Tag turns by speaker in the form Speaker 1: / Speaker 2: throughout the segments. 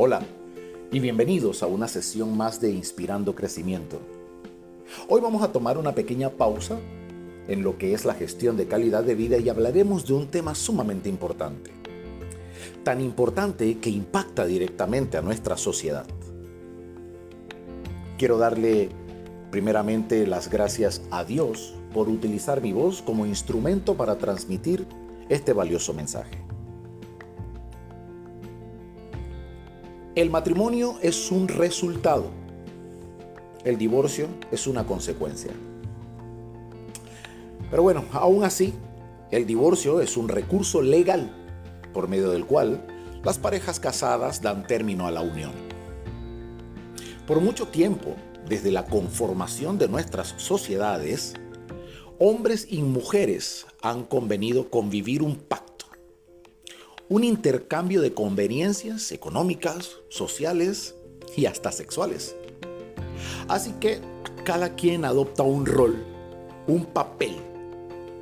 Speaker 1: Hola y bienvenidos a una sesión más de Inspirando Crecimiento. Hoy vamos a tomar una pequeña pausa en lo que es la gestión de calidad de vida y hablaremos de un tema sumamente importante. Tan importante que impacta directamente a nuestra sociedad. Quiero darle primeramente las gracias a Dios por utilizar mi voz como instrumento para transmitir este valioso mensaje. El matrimonio es un resultado. El divorcio es una consecuencia. Pero bueno, aún así, el divorcio es un recurso legal por medio del cual las parejas casadas dan término a la unión. Por mucho tiempo, desde la conformación de nuestras sociedades, hombres y mujeres han convenido convivir un pacto un intercambio de conveniencias económicas, sociales y hasta sexuales. Así que cada quien adopta un rol, un papel,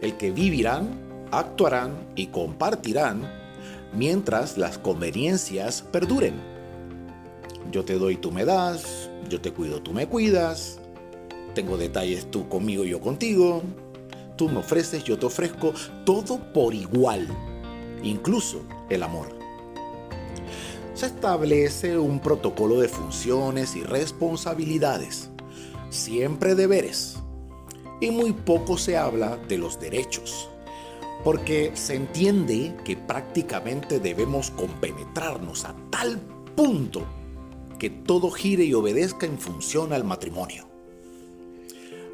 Speaker 1: el que vivirán, actuarán y compartirán mientras las conveniencias perduren. Yo te doy, tú me das, yo te cuido, tú me cuidas, tengo detalles tú conmigo, yo contigo, tú me ofreces, yo te ofrezco, todo por igual incluso el amor. Se establece un protocolo de funciones y responsabilidades, siempre deberes, y muy poco se habla de los derechos, porque se entiende que prácticamente debemos compenetrarnos a tal punto que todo gire y obedezca en función al matrimonio.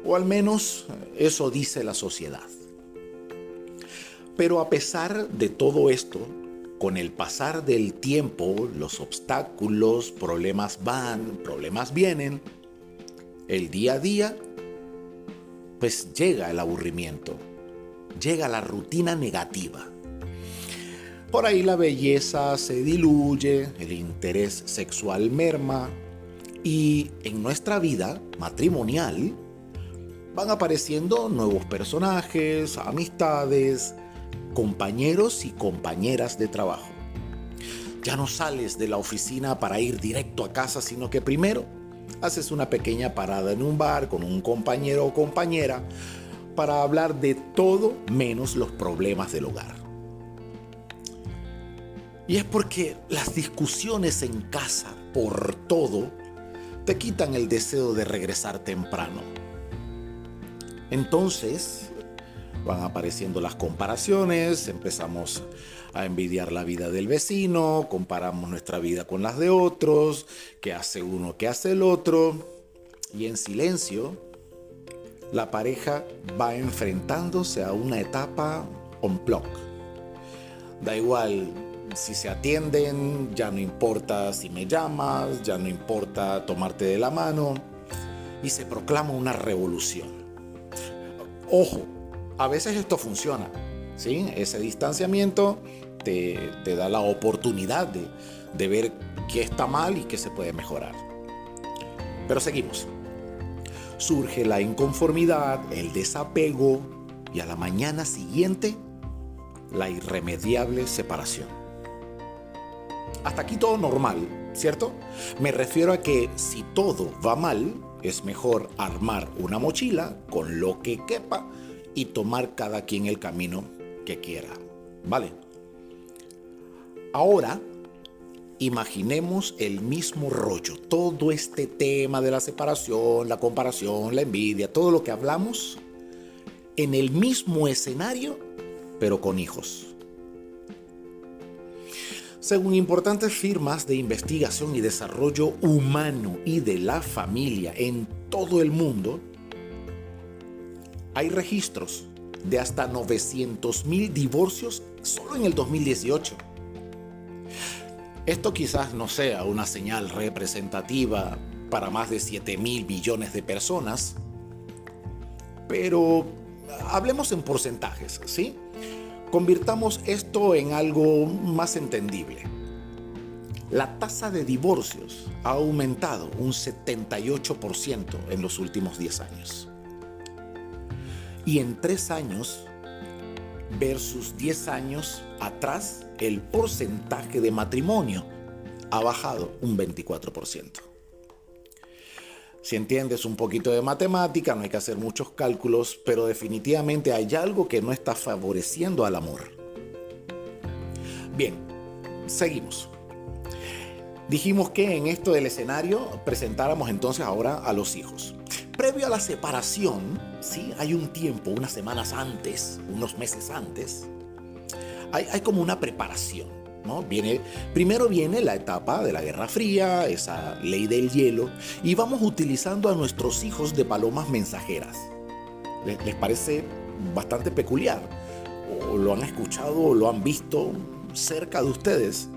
Speaker 1: O al menos eso dice la sociedad. Pero a pesar de todo esto, con el pasar del tiempo, los obstáculos, problemas van, problemas vienen, el día a día, pues llega el aburrimiento, llega la rutina negativa. Por ahí la belleza se diluye, el interés sexual merma y en nuestra vida matrimonial van apareciendo nuevos personajes, amistades, compañeros y compañeras de trabajo. Ya no sales de la oficina para ir directo a casa, sino que primero haces una pequeña parada en un bar con un compañero o compañera para hablar de todo menos los problemas del hogar. Y es porque las discusiones en casa por todo te quitan el deseo de regresar temprano. Entonces, van apareciendo las comparaciones, empezamos a envidiar la vida del vecino, comparamos nuestra vida con las de otros, qué hace uno, qué hace el otro, y en silencio la pareja va enfrentándose a una etapa on block. Da igual si se atienden, ya no importa si me llamas, ya no importa tomarte de la mano, y se proclama una revolución. Ojo, a veces esto funciona, ¿sí? Ese distanciamiento te, da la oportunidad de, de ver qué está mal y qué se puede mejorar. Pero seguimos. Surge la inconformidad, el desapego y a la mañana siguiente la irremediable separación. Hasta aquí todo normal, ¿cierto? Me refiero a que si todo va mal, es mejor armar una mochila con lo que quepa y tomar cada quien el camino que quiera. ¿Vale? Ahora, imaginemos el mismo rollo, todo este tema de la separación, la comparación, la envidia, todo lo que hablamos, en el mismo escenario, pero con hijos. Según importantes firmas de investigación y desarrollo humano y de la familia en todo el mundo, hay registros de hasta 900 mil divorcios solo en el 2018. Esto quizás no sea una señal representativa para más de 7 mil millones de personas, pero hablemos en porcentajes, ¿sí? Convirtamos esto en algo más entendible. La tasa de divorcios ha aumentado un 78% en los últimos 10 años. Y en tres años versus 10 años atrás, el porcentaje de matrimonio ha bajado un 24%. Si entiendes un poquito de matemática, no hay que hacer muchos cálculos, pero definitivamente hay algo que no está favoreciendo al amor. Bien, seguimos. Dijimos que en esto del escenario presentáramos entonces ahora a los hijos. Previo a la separación, ¿sí? hay un tiempo, unas semanas antes, unos meses antes, hay, como una preparación. Viene, primero viene la etapa de la Guerra Fría, esa ley del hielo, y vamos utilizando a nuestros hijos de palomas mensajeras. ¿Les, parece bastante peculiar? ¿O lo han escuchado o lo han visto cerca de ustedes?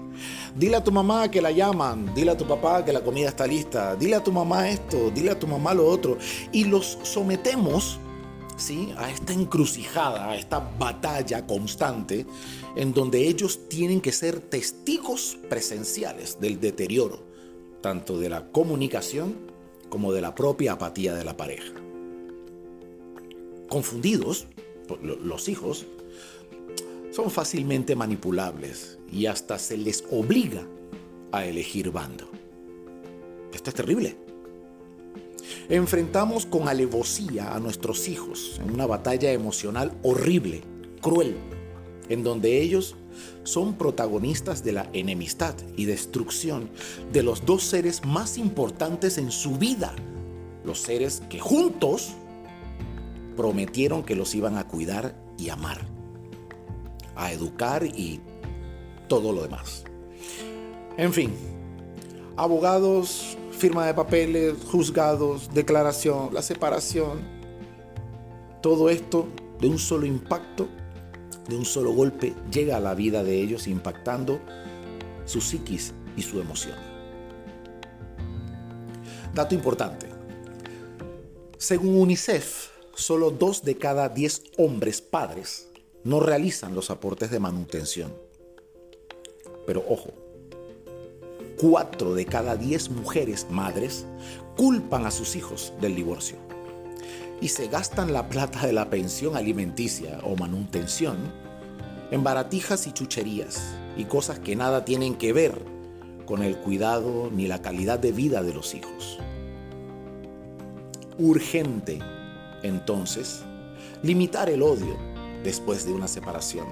Speaker 1: Dile a tu mamá que la llaman, dile a tu papá que la comida está lista, dile a tu mamá esto, dile a tu mamá lo otro. Y los sometemos ¿sí? a esta encrucijada, a esta batalla constante en donde ellos tienen que ser testigos presenciales del deterioro, tanto de la comunicación como de la propia apatía de la pareja. Confundidos, los hijos son fácilmente manipulables y hasta se les obliga a elegir bando. Esto es terrible. Enfrentamos con alevosía a nuestros hijos en una batalla emocional horrible, cruel, en donde ellos son protagonistas de la enemistad y destrucción de los dos seres más importantes en su vida, los seres que juntos prometieron que los iban a cuidar y amar, a educar y todo lo demás. En fin, abogados, firma de papeles, juzgados, declaración, la separación, todo esto de un solo impacto, de un solo golpe, llega a la vida de ellos impactando su psiquis y su emoción. Dato importante. Según UNICEF, solo dos de cada diez hombres padres no realizan los aportes de manutención. Pero ojo, Cuatro de cada diez mujeres madres culpan a sus hijos del divorcio y se gastan la plata de la pensión alimenticia o manutención en baratijas y chucherías y cosas que nada tienen que ver con el cuidado ni la calidad de vida de los hijos. Urgente, entonces, limitar el odio después de una separación.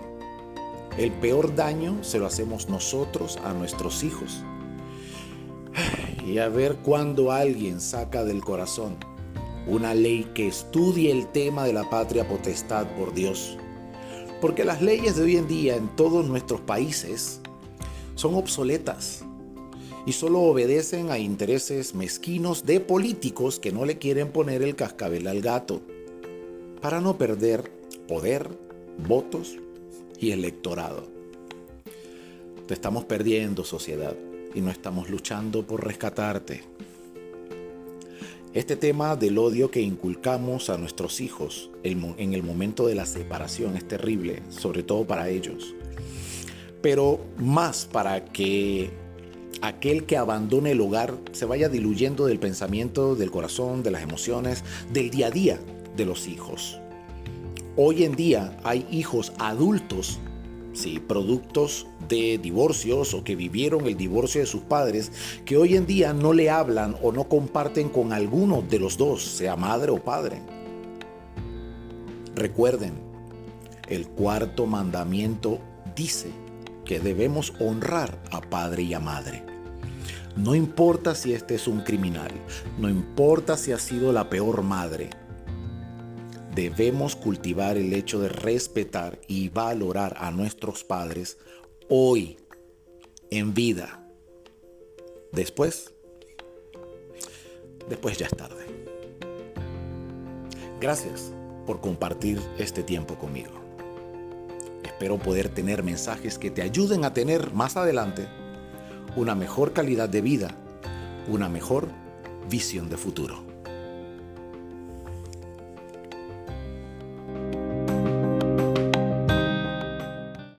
Speaker 1: El peor daño se lo hacemos nosotros a nuestros hijos y a ver cuando alguien saca del corazón una ley que estudie el tema de la patria potestad por Dios. Porque las leyes de hoy en día en todos nuestros países son obsoletas y solo obedecen a intereses mezquinos de políticos que no le quieren poner el cascabel al gato para no perder poder, votos y electorado. Te estamos perdiendo sociedad y no estamos luchando por rescatarte. Este tema del odio que inculcamos a nuestros hijos en el momento de la separación es terrible, sobre todo para ellos. Pero más para que aquel que abandone el hogar se vaya diluyendo del pensamiento, del corazón, de las emociones, del día a día de los hijos. Hoy en día hay hijos adultos ¿sí? productos de divorcios o que vivieron el divorcio de sus padres, que hoy en día no le hablan o no comparten con alguno de los dos, sea madre o padre. Recuerden, el cuarto mandamiento dice que debemos honrar a padre y a madre. No importa si este es un criminal, no importa si ha sido la peor madre, debemos cultivar el hecho de respetar y valorar a nuestros padres hoy, en vida. Después, después ya es tarde. Gracias por compartir este tiempo conmigo. Espero poder tener mensajes que te ayuden a tener más adelante una mejor calidad de vida, una mejor visión de futuro.